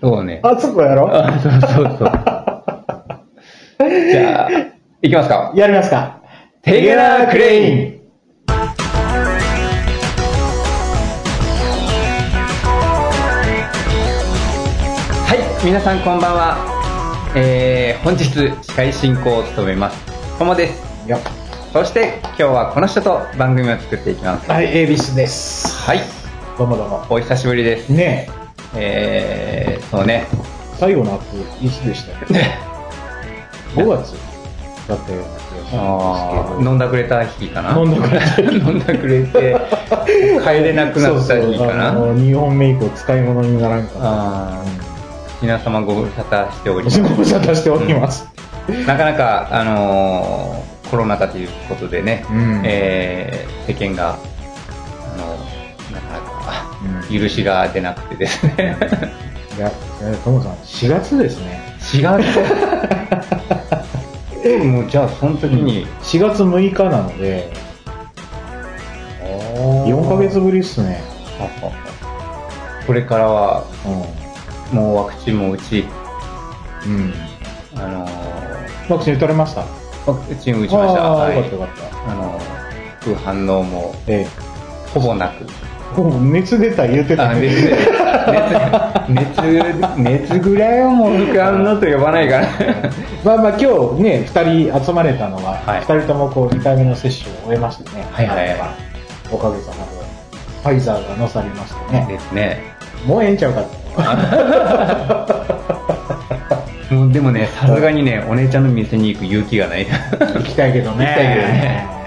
そうね。あそこやろ？あ、そうそうそう。じゃあ、いきますか。やりますか。テゲラークレインはい、皆さんこんばんは。えー、本日司会進行を務めます。ともです。いやそして今日はこの人と番組を作っていきます。はい、エビスです。はい、どうもどうも。お久しぶりです。ねえー、そうね。え、最後のアップ、いつでしたっけ ?5 月？だったような気があーす飲んだくれた日かな？飲んだくれた 飲んだくれて帰れなくなった日かな？そうそうあの2本目以降使い物にならんかった。あー皆様ご無沙汰しております ご無沙汰しております。なかなか、あのーコロナ禍ということでね、うんえー世間が、あのなかなかうん許しが出なくてですね いや、えトモさん、4月ですね。4月 えもうじゃあその時に、4月6日なので、4ヶ月ぶりっすね。これからはうもうワクチンも打ち、ん。うん。あのワクチン打たれました？ワクチン打ちました。ああ、はいよかったよかった。あの副反応もえほぼなく。熱出た言うてたあ熱熱熱熱ぐらいはもう副反応と呼ばないから。まあまあ今日ね、2人集まれたのは、はい2人ともこう2回目の接種を終えましてね。はいはいはいおかげさまで、ファイザーが乗されましてね。ですね。もうええんちゃうかと。もうでもね、さすがにね、お姉ちゃんの店に行く勇気がない。行きたいけどね。行きたいけどねうん。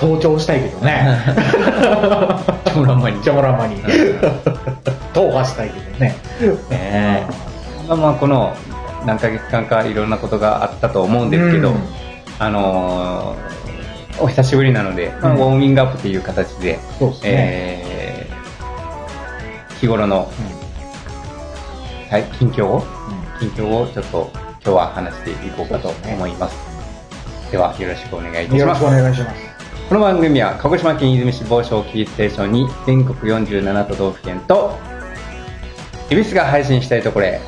登頂したいけどね。チョモランマに。チョモラマに。踏破したいけどね。ねまあまあ、この何ヶ月間かいろんなことがあったと思うんですけど、うんあのーお久しぶりなので、まあうんウォーミングアップという形で、そうですね。えー日頃の、はい、近況を近況をちょっと今日は話していこうかと思います。では、よろしくお願いいたしますうんよろしくお。願いします。この番組は鹿児島県出水市防止キーステーションに全国47都道府県と恵比寿が配信したいところへ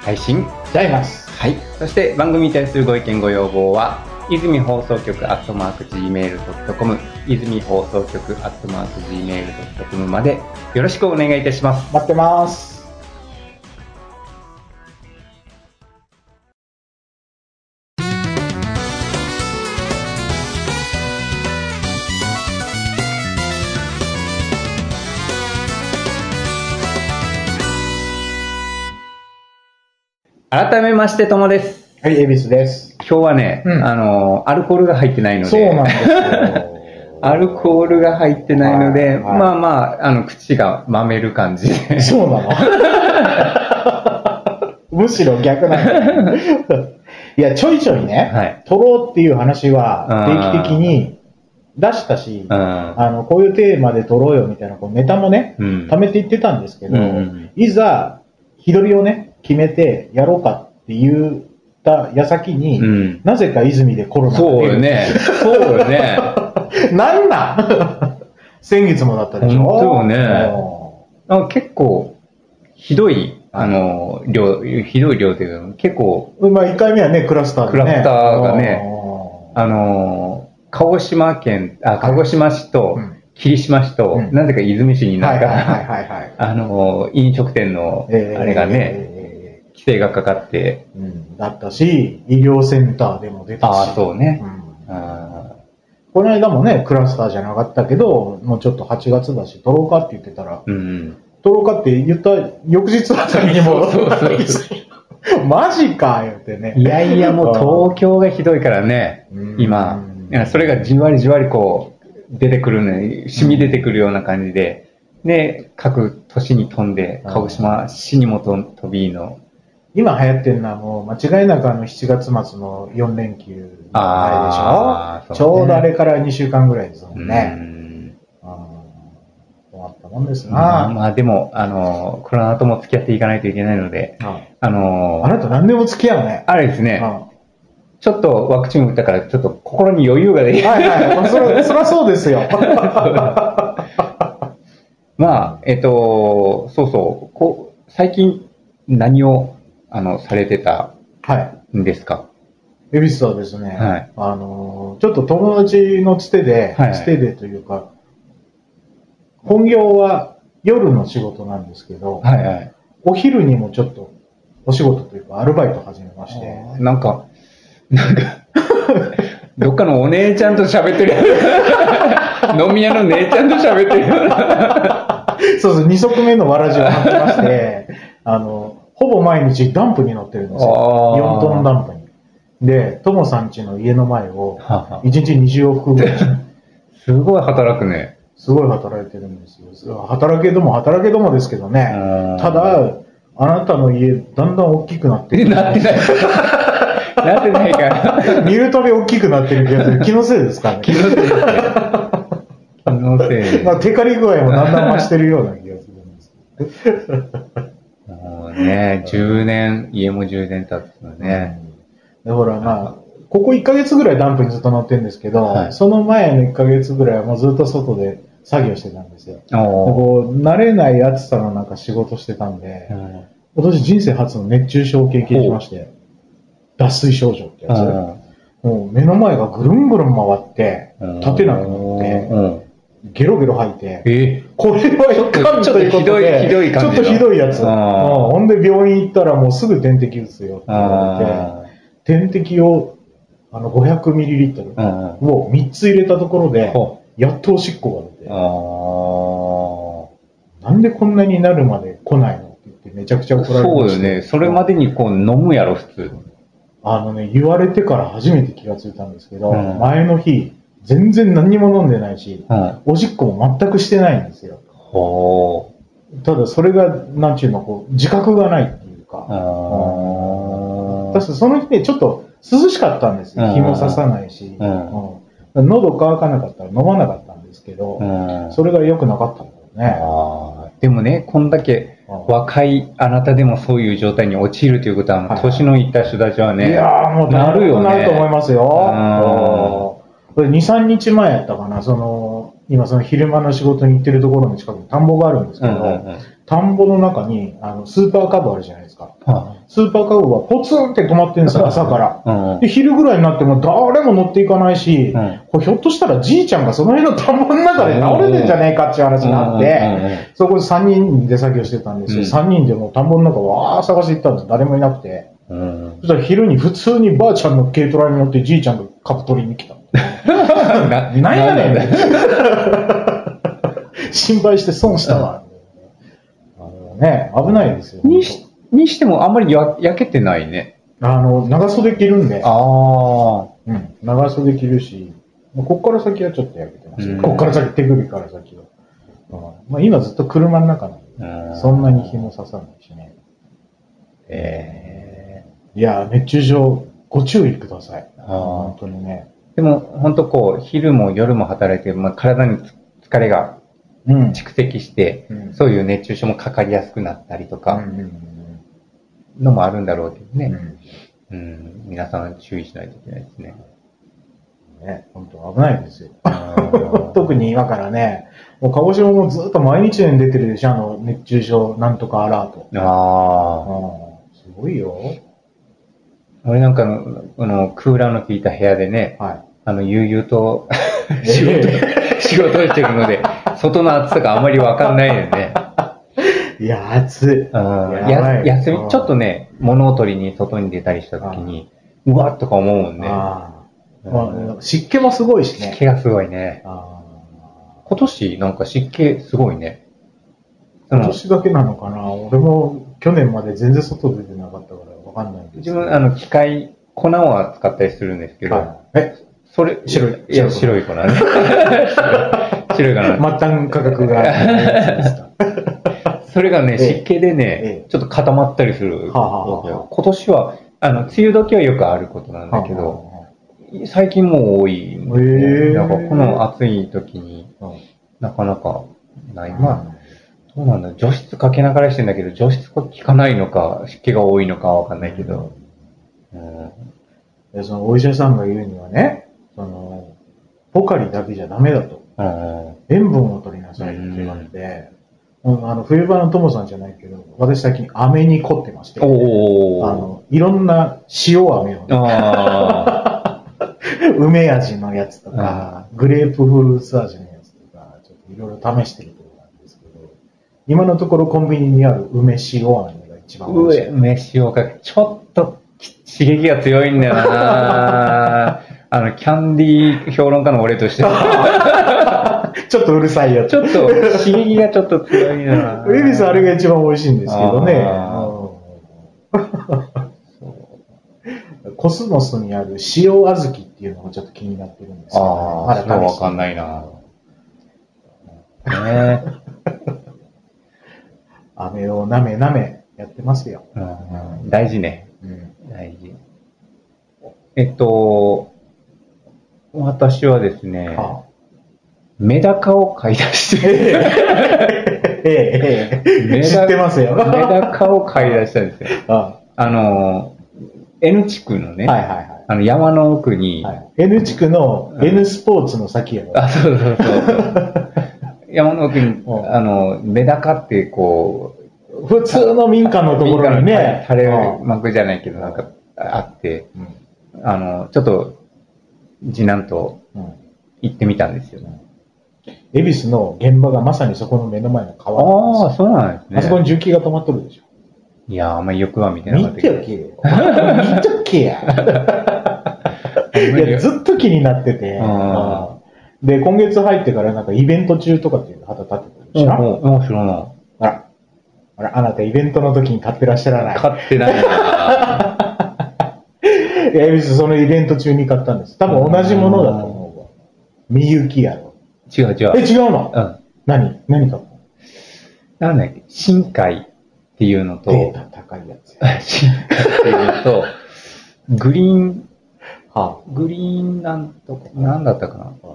配信じゃあいます。はいそして番組に対するご意見ご要望は泉放送局アットマーク Gmail.com 泉放送局アットマーク Gmail.com までよろしくお願いいたします待ってます。改めましてともですはい、恵比寿です。今日はね、うんあのアルコールが入ってないのでそうなんですよ。アルコールが入ってないので、はいはいまあまあ、あの、口がまめる感じで。そうなの？むしろ逆なんだ。いや、ちょいちょいね、はい撮ろうっていう話は定期的に出したし、うん。あの、こういうテーマで撮ろうよみたいなこうネタもね、うん貯めていってたんですけど、うんうんいざ、日取りをね、決めてやろうかって言った矢先に、うん。なぜか泉でコロナがそうよね。そうよね。なんなん？先月もだったでしょ？本当よね。あ結構、ひどい、あの、量、ひどい量というか、結構、うんまあ、1回目はね、クラスターでね。クラスターがねあの、鹿児島県、あ、鹿児島市とうん。霧島市と、うん。なぜか出水市になんか。あの、飲食店の、えー。あれがね、え規制がかかって、ーうんだったし、医療センターでも出たし。ああ、そうねう。んあこの間もね、クラスターじゃなかったけど、もうちょっと8月だし、撮ろうかって言ってたら、ーうん。撮ろうかって言った翌日あたりにも、マジか言ってね。いやいや、もう東京がひどいからねうん、今。いやそれがじわりじわりこう、出てくるね、染み出てくるような感じで、で、各都市に飛んで、うん鹿児島市にも飛びの、今流行ってるのはもう間違いなくあの7月末の4連休のあれでしょ、ね。ちょうどあれから2週間ぐらいですもうんね。ん。うん困ったもんですまあな、まあでも、あの、コロナとも付き合っていかないといけないので、ああの、あなた何でも付き合うね。あれですね、うん。ちょっとワクチン打ったから、ちょっと心に余裕ができはいはい。まあそりゃそうですよ。まあ、えっと、そうそう、こう、最近、何を、あの、されてたはい。んですか？恵比寿はですね、はいあのー、ちょっと友達のつてで、はいつてでというか、本業は夜の仕事なんですけど、はいはい。お昼にもちょっとお仕事というかアルバイト始めまして、なんか、なんか、どっかのお姉ちゃんと喋ってる。飲み屋の姉ちゃんと喋ってる。そうそう、二足目のわらじを履きまして、あの、ほぼ毎日ダンプに乗ってるんですよ。あー4トンダンプに。で、ともさん家の家の前を、はは1日20往復ぐらい、すごい働くね。すごい働いてるんですよ。働けども働けどもですけどね。ただ、あなたの家、だんだん大きくなってえ、る。なってない。なってないから。見るたび大きくなってる気がする。気のせいですかね。気のせいですね。気のせい。まあ、テカリ具合もだんだん増してるような気がするんですもうね、10年、家も10年経つのね。でほら、まあ、ここ1ヶ月ぐらいダンプにずっと乗ってるんですけど、はい。その前の1ヶ月ぐらいはもうずっと外で作業してたんですよ。こう、慣れない暑さの中仕事してたんで、うん。今年人生初の熱中症を経験しまして、脱水症状ってやつ。もう目の前がぐるんぐるん回って、うん。立てなくなって、うんゲロゲロ吐いて、えこれはいかんちょっとひどいひどい感じの。ちょっとひどいやつ。ほんで病院行ったらもうすぐ点滴打つよって言われて、あ点滴をあの 500ml ーうんを3つ入れたところで、ほやっとおしっこが出て、あなんでこんなになるまで来ないのって言ってめちゃくちゃあ。怒られましたそうよね。それまでにこう飲むやろ、普通。あのね、言われてから初めて気がついたんですけど、うん。前の日、全然何にも飲んでないし、うん。おしっこも全くしてないんですよ。ほただそれが、なんちゅうの、こう、自覚がないっていうう。か、その日ね、ちょっと涼しかったんですよ。うん日もささないし、うんうん喉乾かなかったら飲まなかったんですけど、うん。それが良くなかったんだよね。でもね、こんだけうん若いあなたでもそういう状態に陥るということは、はい年のいった人たちはね、いやーもうなるよねなると思いますよ。これ2、3日前やったかな、その、今その昼間の仕事に行ってるところの近くに田んぼがあるんですけど、うんうんうん田んぼの中にあのスーパーカブあるじゃないですか。はスーパーカブはポツンって止まってるんですよ、朝から。あうんで、昼ぐらいになっても誰も乗っていかないし、うんこれひょっとしたらじいちゃんがその辺の田んぼの中で倒れてんじゃねえかっていう話になって、うんうんうんうんそこで3人で作業してたんですよ。うん3人でもう田んぼの中わー探していったんです誰もいなくて。うんそしたら昼に普通にばあちゃんの軽トラに乗ってじいちゃんがカプ取りに来た。ななんやねんだ心配して損したわ。あのね、危ないですよ。にしにしてもあんまりや焼けてないね。あの、長袖着るんで、あうん、長袖着るし、こっから先はちょっと焼けてますこっから先、手首から先は。うんまあ、今ずっと車の中なんあ。で、そんなに紐刺さないしね。えいやー、熱中症、ご注意ください。本当にね。ーでも本当こう、昼も夜も働いて、まあ、体に疲れがうん。蓄積して、うんそういう熱中症もかかりやすくなったりとうんか、のもあるんだろうけどね。うん、皆さん注意しないといけないですね。ね、本当危ないですよ。特に今からね、もう鹿児島もずっと毎日のように出てるでしょ、あの、熱中症なんとかアラート。あうん、すごいよ。あ。俺なんかの、あの、クーラーの効いた部屋でね、はあの、悠々とい。仕事、仕事をしてるので、外の暑さがあまりわかんないよね。いや、暑い。うんや休み、うんちょっとね、物を取りに外に出たりした時に、うわっとか思うもんね。まあ湿気もすごいしね。湿気がすごいね。あ今年なんか湿気すごいね。ー今年だけなのかな俺も去年まで全然外出てなかったからわかんないんです。自分、あの、機械、粉を使ったりするんですけど、はい。え、それ、白い。いや、白白い粉ね。白い粉。末端価格が。それがね、ええ。湿気でえね、ちょっと固まったりする。今年は、あの、梅雨時はよくあることなんだけど、最近もう多いなんかこの暑い時にうん。なかなかない。まあ、どうなんだ。除湿かけながらしてんだけど、除湿が効かないのか、湿気が多いのかわかんないけど。うん。でそのお医者さんが言うにはね、その、ポカリだけじゃダメだと。うん塩分を取りなさいって言われて、うん。あの、冬場の友さんじゃないけど、私最近飴に凝ってまして、おー。あの、いろんな塩飴をね、あ 梅味のやつとか、グレープフルーツ味のやつとか、ちょっといろいろ試してるところなんですけど、今のところコンビニにある梅塩飴が一番ー。美味しい上、。飯をかけ、ちょっと刺激が強いんだよな あの、キャンディー評論家の俺としては、ちょっとうるさいやつ。ちょっと刺激がちょっと強いなウェビスあれが一番美味しいんですけどね。コスモスにある塩小豆っていうのがちょっと気になってるんですけど、ああ、まだ試してかんないなね飴をなめなめやってますよ。え、うん大事ね。うん。大事。えっと、私はですね、あメダカを買い出して、ええ、ええ、知ってますよ。メダカを買い出したんですよ。ああの、N 地区のね、はいはいはい。あの山の奥に、はい、N 地区の N スポーツの先やろ。あ、そうそうそう。山の奥に、うんあの、メダカってこう、普通の民家のところにね。タレうん幕じゃないけど、なんかあって、うんあの、ちょっと、次男とうん行ってみたんですよ。恵比寿の現場がまさにそこの目の前の川ああ、よそうなんですね。あそこに重機が止まっとるでしょ。いや、あんまりよくは見てなか見ったけど。ておけよ。見とけや。いや、ずっと気になってて。うんうんで、今月入ってからなんかイベント中とかっていうの旗立ってたでしょ。うん、面白いな。あら。あら、あなたイベントの時に買ってらっしゃらない。買ってないな。いや、恵比寿そのイベント中に買ったんです。多分同じものだと思うわ。みゆきやろ。違う違う。え、違うの？うん。何？何買った？のなんだっけ、深海っていうのと、データ高いやつ。深海っていうのと、グリーン、はグリーンなんとか、なんだったかな？あ、あ、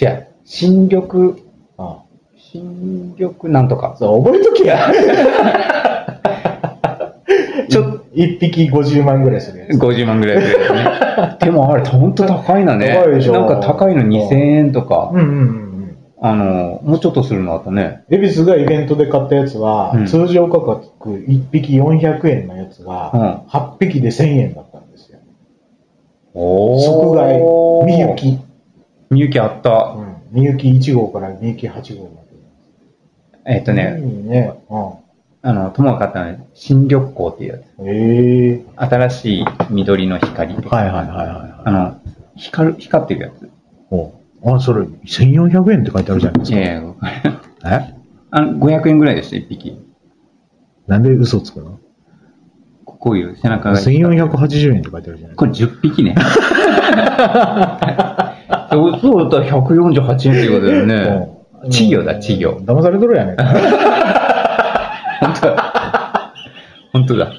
違う。新緑、あ新緑なんとか。そう、覚えとけや。ちょっと、一匹50万ぐらいするやつ。50万ぐらいするやつね。でもあれ、ほんと高いなね。高いでしょなんか高いの2000円とかうん、うんうんうん。あの、もうちょっとするのあったね。恵比寿がイベントで買ったやつは、うん通常価格1匹400円のやつが、うん8匹で1000円だったんですよ。お即買い、みゆ。き。みゆきあった。うんみゆき1号からみゆき8号まで。えっとね、いいね。うあの、友が買ったのは新緑光っていうやつ。ん。ええ新しい緑の光。はいはいはいはいあの、光る、光ってるやつ。おあ、それ、1400円って書いてあるじゃないですか。えあの、500円ぐらいでした、一匹。なんで嘘つくの？こういう背中が。?1480 円って書いてあるじゃないこれ10匹ね。そうそうだったら148円っていうことだよね。うん。稚魚だ稚魚。騙されとるやねん。本当だ。本当だ。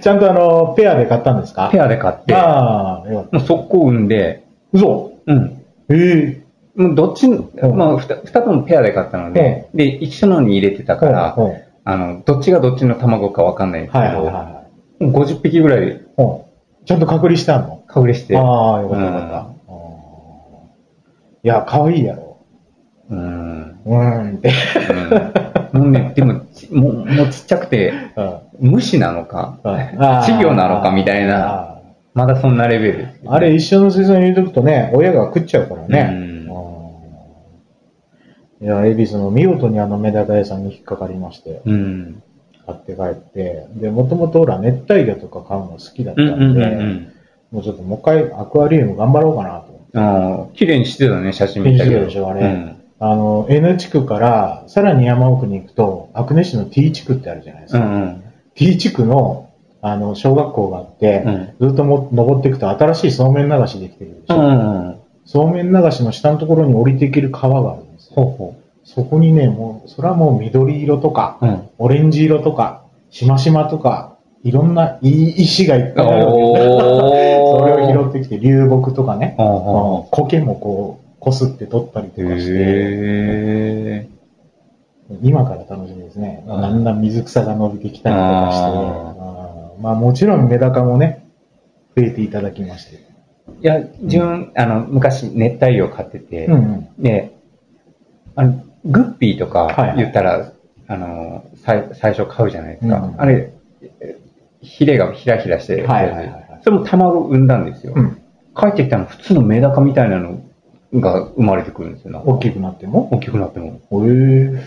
ちゃんとあの、ペアで買ったんですか？ペアで買って、ああ。もう速攻産んで、嘘？うん。ええ。もうどっち、まあ、ふた二つもペアで買ったので、で、一緒のに入れてたから、あの、どっちがどっちの卵かわかんないんですけど、はいはいはもう50匹ぐらい。ちゃんと隔離したの？かぶれして、ああ、よかったよかった。うんいや、可愛いやろ。うん。うーんって。うん。もうね、でも、ちもう、もうちっちゃくて、うん虫なのか、稚稚魚なのかみたいな、まだそんなレベルです、あれ一緒の水槽に入れとくとね、親が食っちゃうからね。うんうんいや、恵比寿の見事にあのメダカ屋さんに引っかかりまして、うん。買って帰って、で、もともとほら、熱帯魚とか買うの好きだったうんうんんで、うんうん。もうちょっともう一回アクアリウム頑張ろうかなと思って。ああ、綺麗にしてたね、写真見たけど。綺麗でしょあれうん。あの、N 地区から、さらに山奥に行くと、阿久根市の T 地区ってあるじゃないですか。うんうん。T 地区の、あの、小学校があって、うんずっとも登っていくと新しいそうめん流しできてるでしょ。うんうん。そうめん流しの下のところに降りていける川があるんですよ。ほうほそこにね、もう、それはもう緑色とか、う。うん。オレンジ色とか、しましまとか、いろんないい石がいっぱいあるわけですよ。おってきて、流木とかね、苔もこう、こすって取ったりとかして、へ今から楽しみですね。うん。だんだん水草が伸びてきたりとかして、あうん。まあもちろんメダカもね、増えていただきまして。いや、自分、あの、昔、熱帯魚を飼ってて、うんうん。で、あの、グッピーとはいはい。か言ったら、あの、最最初買うじゃないですか。うんあれ、えヒレがひらひらしてるはいはいはいそれも卵産んだんですよ。うん。帰ってきたの普通のメダカみたいなのが生まれてくるんですよ。大きくなっても？大きくなっても。へえ。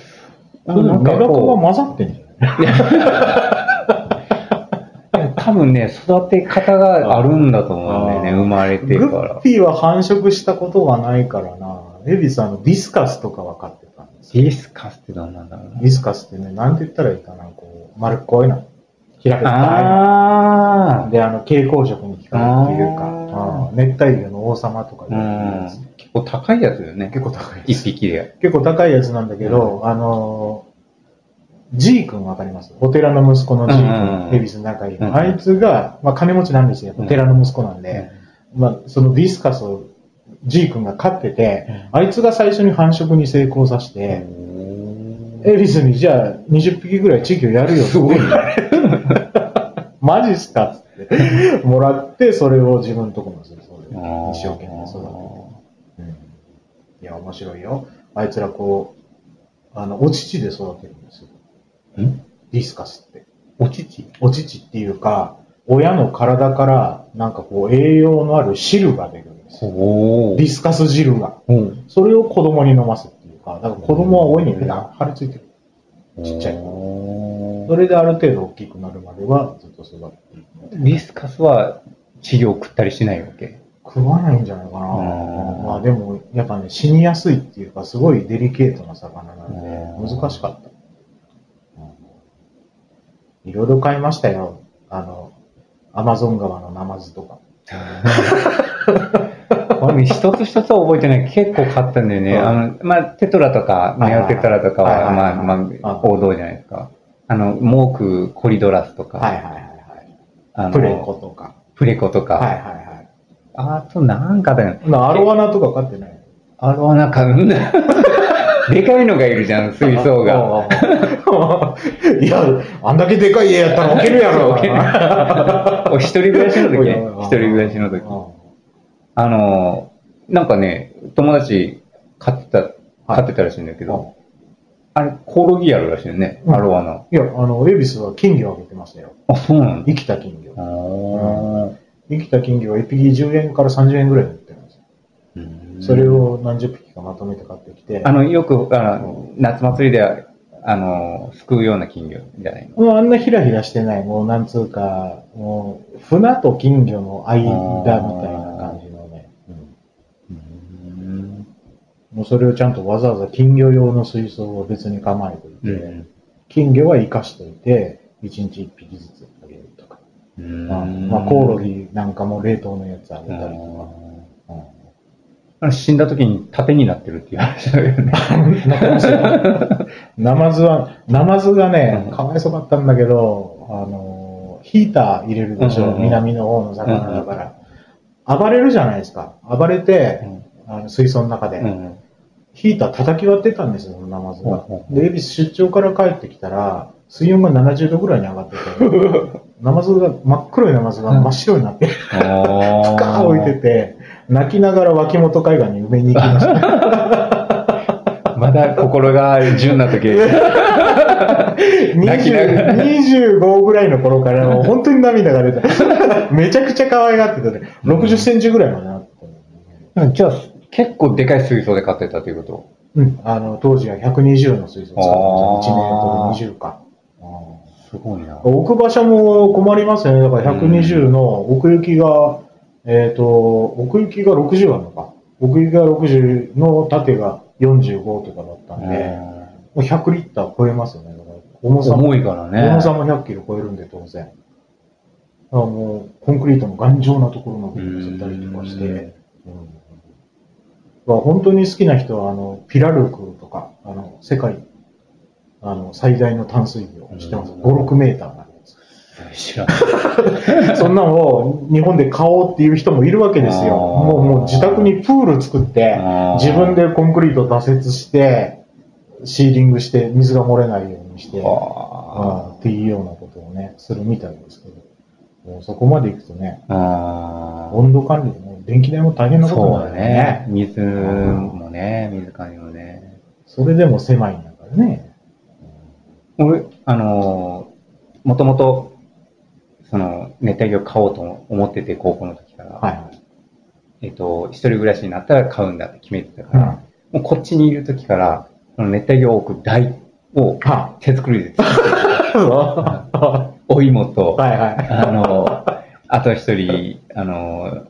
なんかメダカが混ざってんじゃない？多分ね、育て方があるんだと思うんだよね、生まれてグからッ。ピーは繁殖したことがないからな。エビさんのディスカスとか分かってたんですよ。ディスカスってどうなんだろうなディスカスってね、なんて言ったらいいかな、こう、丸っこいの。平べった。で、あの、蛍光色に光るっていうか、熱帯魚の王様とかー。う言われてるやんつ。結構高いやつだよね。結構高いで一す。匹で。結構高いやつなんだけど、あのー、ジー君わかります？お寺の息子のジーん君、恵比寿の仲いい。あいつが、まあ金持ちなんですよ。うんお寺の息子なんで、まあそのディスカスをジー君が飼ってて、あいつが最初に繁殖に成功させて、恵比寿にじゃあ20匹ぐらい地域をやるよすごいねマジっすかって、もらって、それを自分のとこの水槽で一生懸命育てて。うんいや、面白いよ。あいつらこう、あの、お乳で育てるんですよ。んディスカスって。お乳？お乳っていうか、親の体から、なんかこう、栄養のある汁が出るんですよ。おディスカス汁が。うん。それを子供に飲ますっていうか、だから子供は親にペタッ張り付いてる。ちっちゃい子それである程度大きくなるまではずっと育っていく。ディスカスは稚魚を食ったりしないわけ？食わないんじゃないかな。うんまあでも、やっぱね、死にやすいっていうか、すごいデリケートな魚なんで、うん難しかった。いろいろ買いましたよ。あの、アマゾン川のナマズとか。俺一つ一つは覚えてない。結構買ったんだよね。うんあの、まあ、テトラとか、はいはいネオテトラとかは、まあ、まあ、王道じゃないですか。あの、モーク、コリドラスとか、はいはいはいはい。あのプレコとか。プレコとか、はいはいはい。あとなんかだよ。なアロワナとか買ってない？あれはなんか、う？ん でかいのがいるじゃん、水槽が。が。いや、あんだけでかい家やったら置けるやろ。置けるお一人暮らしの時？ね一人暮らしの時うんあの、なんかね、友達飼ってた、飼ってたらしいんだけど、うんあれ、コオロギあるらしいよね、うんアロワナ。いや、あの、エビスは金魚あげてましたよ。あ、そうなんだ。生きた金魚。あ生きた金魚は1匹10円から30円ぐらいで売ってるんですよ。ーそれを何十匹かまとめて買ってきて。あの、よく、あの、夏祭りでは、あの、すくうような金魚じゃないの？もうあんなヒラヒラしてない、もうなんつうか、もう船と金魚の間みたいな感じのね。うんもうそれをちゃんとわざわざ金魚用の水槽を別に構えていて、うん金魚は生かしておいて、1日1匹ずつあげるとか。うんまあ、まあ、コオロギなんかも冷凍のやつあげたりとか。死んだ時に盾になってるっていう話だよね。ナマズは、ナマズがねうん、かわいそうかったんだけど、あの、ヒーター入れるでしょ、南の方の魚だから。暴れるじゃないですか。暴れて、あの水槽の中で、うんヒーター叩き割ってたんですよ、ナマズが。うん。うんで、恵比寿出張から帰ってきたら、水温が70度ぐらいに上がってて、ナマズが、真っ黒いナマズが真っ白になって、あカー置いてて、泣きながら脇本海岸に埋めに行きました。まだ心が純な時。泣きながら20 25ぐらいの頃からもう本当に涙が出て、めちゃくちゃ可愛がっててね、60センチぐらいまでなってたじゃあ、結構でかい水槽で飼ってたということ？うん、あの、当時は120の水槽使ってた。1メートル20か。すごいな。置く場所も困りますよね。だから120の奥行きが、えっ、と、奥行きが60あるのか。奥行きが60の縦が45とかだったんで、もう100リッター超えますよね。重さも重いからね。重さも100キロ超えるんで当然。だからもう、コンクリートの頑丈なところの部分を吸ったりとかして、うんうんまあ本当に好きな人は、あの、ピラルクとか、あの、世界、あの、最大の淡水魚、知ってます、うん ?5、6メーターになるやつ。知らない。そんなのを日本で買おうっていう人もいるわけですよ。もう、もう自宅にプール作って自分でコンクリート打設して、シーリングして、水が漏れないようにして、あうんっていうようなことをね、するみたいですけど、もうそこまで行くとね、あ。温度管理でも電気代も大変なことにそうだなるよね。水もね、水管理もね。それでも狭いんだからね。俺、あのー、もともと、その、熱帯魚買おうと思ってて、高校の時から。はいはい。えっ、と、一人暮らしになったら買うんだって決めてたから、もうこっちにいる時から、その熱帯魚を置く台をは手作りで作っては お芋と、いはい。あの、あと一人、あの、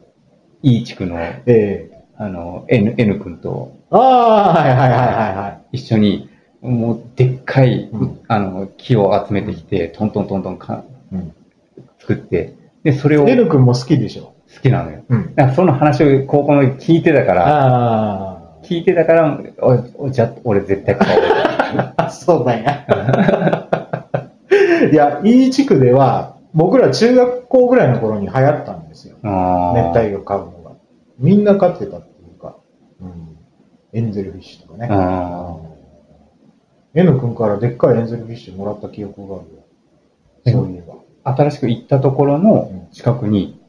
いい地区の、ええあの、N, N 君とああ、はいはいはいはいはい。一緒に、もう、でっかい、うんあの、木を集めてきて、トントントントンかうん。作って、で、それを好 N 君も好きでしょ？きなのよ。うん。その話を高校の時聞いてたから、あ聞いてたから、おおじゃあ、俺絶対買おう。あ。そうだや。いや、いい地区では、僕ら中学校ぐらいの頃に流行ったんですよ。熱帯魚飼うのが。みんな飼ってたっていうか、うん。エンゼルフィッシュとかね。あ N 君からでっかいエンゼルフィッシュもらった記憶があるよ。そういえば。新しく行ったところの近くに、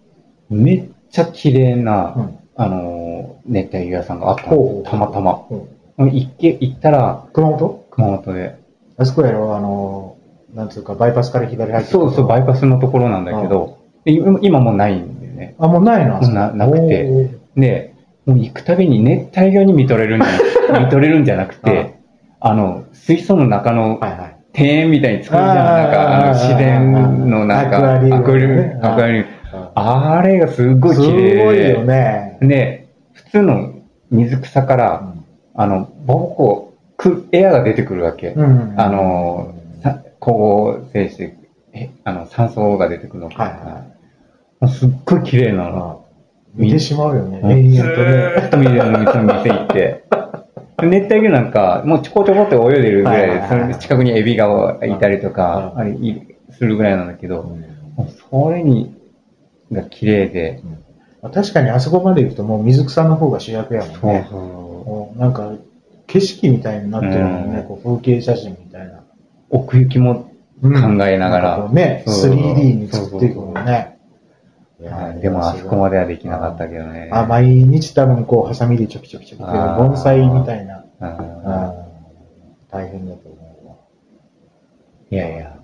めっちゃ綺麗な、うんあのー、熱帯魚屋さんがあったたまたま。うん行け行ったら、熊本？熊本で。あそこやろ、あの、なんつうか、バイパスから左入ってそうそう、バイパス。スのところなんだけど、で今今もうないんだよね。あ、もうないのななくて。で、もう行くたびに熱帯魚に見とれるんじゃなく 見とれるんじゃなくて、あの、水槽の中のはいはい。庭園みたいに作るじゃん。なんか、あの、自然のなんか、アクアリウムね。アクアリウムあれがすごいす綺麗。ごいよね。で、普通の水草から、あの、ボコエアが出てくるわけ。うん。あの、さ光合成して、えあの、酸素が出てくるのか。はいすっごい綺麗なの。見てしまうよね。永ず遠とね。ーっと見るの店行って。熱帯魚なんか、もうちょこちょこって泳いでるぐらいそれで近くにエビがいたりとか、うんあれいするぐらいなんだけど、それに、が綺麗で、まあ確かにあそこまで行くともう水草の方が主役やもんね。そう。もうなんか、景色みたいになってるもんね。うんこう風景写真みたいな。奥行きも考えながら。うね、そう 3D に作っていくもんね。でもあそこまではできなかったけどね。あ、毎日多分こう、ハサミでちょきちょきちょき、盆栽みたいな。大変だと思うわ。いやいや。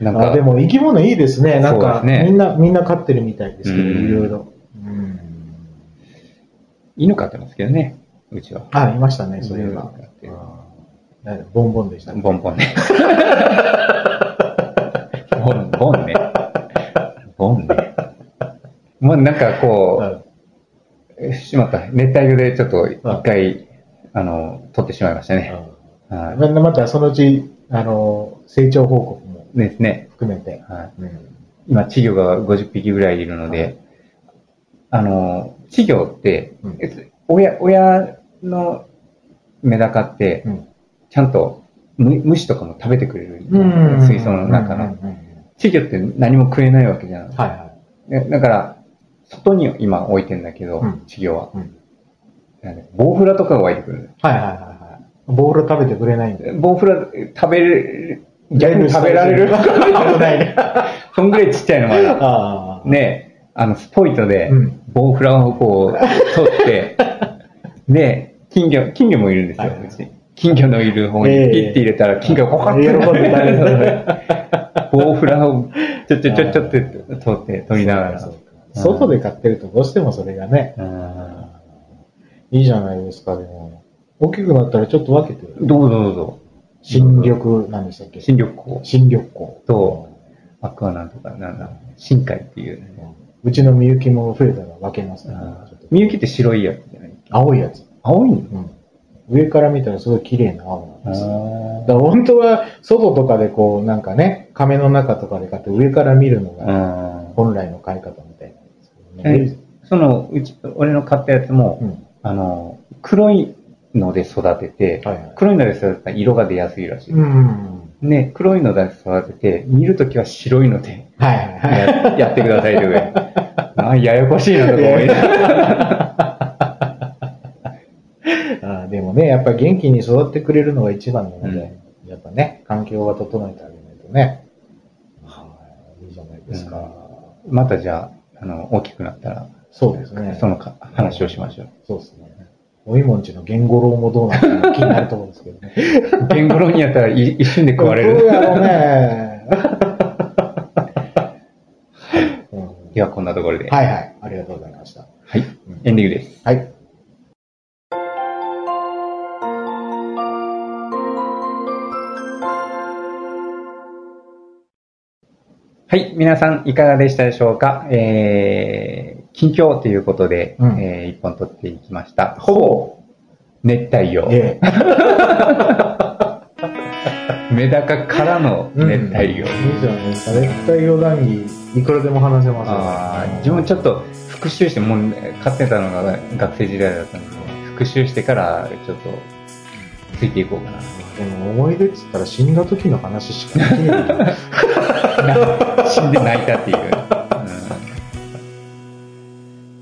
なんか、あでも生き物いいですね。なんか、ねみんな、みんな飼ってるみたいですけど、うんいろいろ。うん。犬飼ってますけどね、うちは。あ、いましたね、そういえば。ボンボンでしたね。ボンボンね。ボン、ね。ボンね。もうなんかこう、しまった。熱帯魚でちょっと一回、あの、取ってしまいましたね。はうんままたそのうち、あの、成長報告もい。ですね。含めて。はい。うん今、稚魚が50匹ぐらいいるので、あの、稚魚って、親、親のメダカってうん、ちゃんとむ虫とかも食べてくれる。うん水槽の中の。稚魚って何も食えないわけじゃん。はいはでだから、外に今置いてんだけど、うん稚魚は。うんボウフラとかが湧いてくる。い。はいはいはいはい。ボール食べてくれないんで。ボウフラ食べれる、逆に食べられる？危ないね。そんぐらいちっちゃいのまだ。ああ。ね、あの、スポイトでうん、ボウフラをこう、取って、で、金魚、金魚もいるんですよはい、うち。金魚のいる方にええピッて入れたら、金魚がポカッて喜んでボウフラをちょちょちょちょって取って、取りながら。外で飼ってるとどうしてもそれがね、うんいいじゃないですか、でも。大きくなったらちょっと分けて。どうぞどうぞ。新緑、なんでしたっけ？新緑港新緑港。と、アクアなんとか、なんだ、深海っていうね。うちのみゆきも増えたら分けますね。みゆきって白いやつじゃない？青いやつ。青いの？うん。上から見たらすごい綺麗な青なんですよ。あだ本当は外とかでこうなんかね、亀の中とかで買って上から見るのがあ。本来の飼い方みたいなんですけどね。その、うち、俺の買ったやつも、うん。あの、黒いので育てて、はいはい。黒いので育てたら色が出やすいらしい。うん。ね、黒いので育てて、見るときは白いのではいはいはい。ややってくださいって上。あ、ややこしいなとか思いながら。でもね、やっぱり元気に育ってくれるのが一番なので、やっぱね、環境は整えてあげないとね。はいいいじゃないですか。またじゃあ、あの、大きくなったら、そうですね。そのか話をしましょう。そうですね。おいもんちの言語論もどうなったのか気になると思うんですけどね。言語論にやったらい一瞬で食われる。どうやろうね。う んではこんなところで。はいはい。ありがとうございました。はい。エンディングです。はい。はい。皆さんいかがでしたでしょうか？えー、近況ということで、うんえー一本取っていきました。ほぼ熱帯魚。ええ。メダカからの熱帯魚。いいじゃないですか。熱帯魚談義、いくらでも話せますよあー自分ちょっと復習して、もう買ってたのが学生時代だったんで、復習してからちょっとついていこうかな。でも思い出っつったら死んだ時の話しかできない。死んで泣いたっていう。うん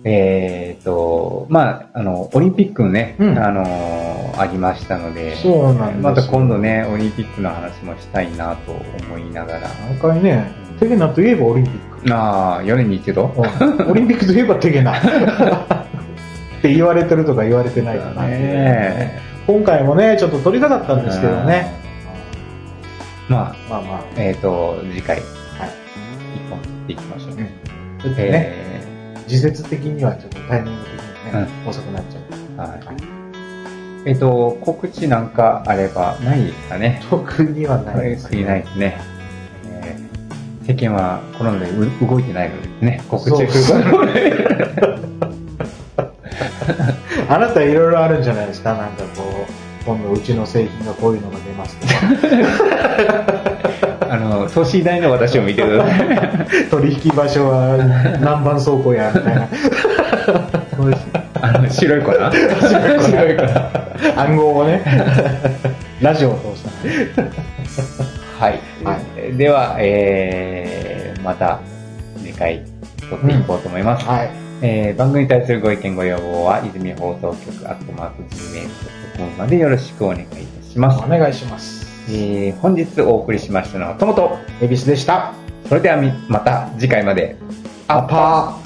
えっ、と、まあ、あの、オリンピックね、うんあのありましたので、そうなんですよまた今度ね、オリンピックの話もしたいなと思いながら。何回ね、テゲナといえばオリンピック。なあ、4年に一度うんオリンピックといえばテゲナ。って言われてるとか言われてないかな。ね今回もね、ちょっと撮りたかったんですけどね。まあ、まあまあ、えっ、と、次回、っていきましょう。うんちょっとね、え時節的にはちょっとタイミング的にね、遅くなっちゃう。ーはい。えっ、と、告知なんかあればないですかね？特にはないです特にないですね。えー世間はコロナでう動いてないのですね。告知することで。あなたいろいろあるんじゃないですか？なんかこう、今度うちの製品がこういうのが出ますとか、あの、ソシー大の私を見てください。取引場所は何番倉庫や、みたいな。あの、白い粉？白い粉。暗号をね、ラジオを通した。はい。はでは、えー、また次回撮っていこうと思います。はい。えー番組に対するご意見ご要望は、泉放送局アットマーク Gmail.com までよろしくお願いいたします。お願いします。えー本日お送りしましたのはトモと、恵比寿でした。それではみまた次回まで。アパー。